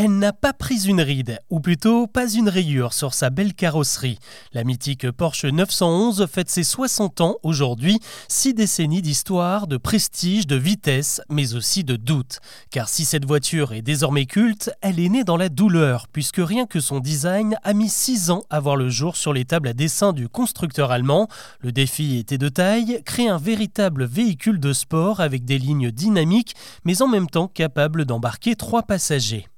Elle n'a pas pris une ride, ou plutôt pas une rayure sur sa belle carrosserie. La mythique Porsche 911 fête ses 60 ans aujourd'hui, six décennies d'histoire, de prestige, de vitesse, mais aussi de doute. Car si cette voiture est désormais culte, elle est née dans la douleur, puisque rien que son design a mis 6 ans à voir le jour sur les tables à dessin du constructeur allemand. Le défi était de taille, créer un véritable véhicule de sport avec des lignes dynamiques, mais en même temps capable d'embarquer trois passagers.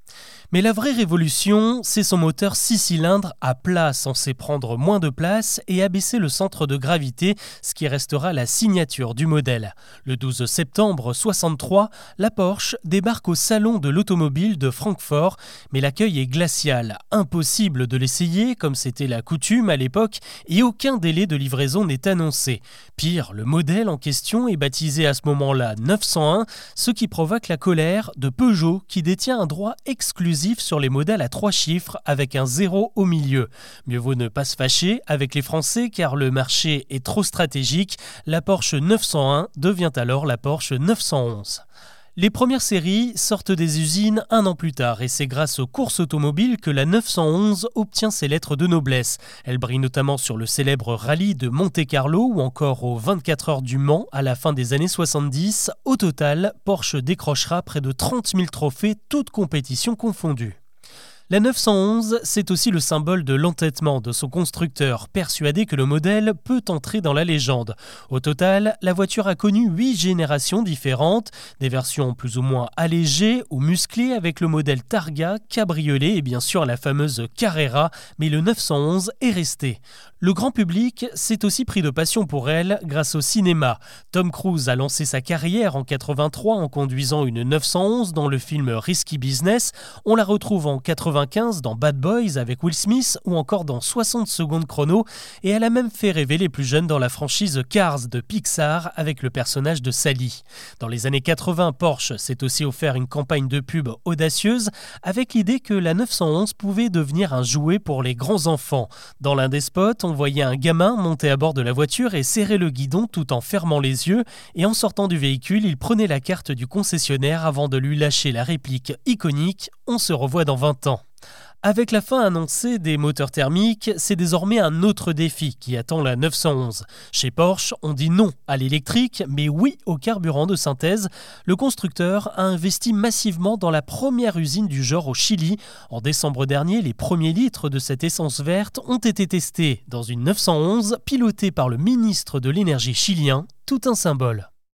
Mais la vraie révolution, c'est son moteur 6 cylindres à plat censé prendre moins de place et abaisser le centre de gravité, ce qui restera la signature du modèle. Le 12 septembre 63, la Porsche débarque au salon de l'automobile de Francfort, mais l'accueil est glacial, impossible de l'essayer comme c'était la coutume à l'époque et aucun délai de livraison n'est annoncé. Pire, le modèle en question est baptisé à ce moment-là 901, ce qui provoque la colère de Peugeot qui détient un droit exclusif sur les modèles à trois chiffres avec un zéro au milieu. Mieux vaut ne pas se fâcher avec les Français car le marché est trop stratégique. La Porsche 901 devient alors la Porsche 911. Les premières séries sortent des usines un an plus tard et c'est grâce aux courses automobiles que la 911 obtient ses lettres de noblesse. Elle brille notamment sur le célèbre rallye de Monte-Carlo ou encore aux 24 heures du Mans à la fin des années 70. Au total, Porsche décrochera près de 30 000 trophées, toutes compétitions confondues. La 911, c'est aussi le symbole de l'entêtement de son constructeur, persuadé que le modèle peut entrer dans la légende. Au total, la voiture a connu huit générations différentes, des versions plus ou moins allégées ou musclées avec le modèle Targa, cabriolet et bien sûr la fameuse Carrera, mais le 911 est resté. Le grand public s'est aussi pris de passion pour elle grâce au cinéma. Tom Cruise a lancé sa carrière en 83 en conduisant une 911 dans le film Risky Business. On la retrouve en 80 dans Bad Boys avec Will Smith ou encore dans 60 secondes chrono et elle a même fait rêver les plus jeunes dans la franchise Cars de Pixar avec le personnage de Sally. Dans les années 80, Porsche s'est aussi offert une campagne de pub audacieuse avec l'idée que la 911 pouvait devenir un jouet pour les grands enfants. Dans l'un des spots, on voyait un gamin monter à bord de la voiture et serrer le guidon tout en fermant les yeux et en sortant du véhicule, il prenait la carte du concessionnaire avant de lui lâcher la réplique iconique On se revoit dans 20 ans. Avec la fin annoncée des moteurs thermiques, c'est désormais un autre défi qui attend la 911. Chez Porsche, on dit non à l'électrique, mais oui au carburant de synthèse. Le constructeur a investi massivement dans la première usine du genre au Chili. En décembre dernier, les premiers litres de cette essence verte ont été testés dans une 911 pilotée par le ministre de l'énergie chilien, tout un symbole.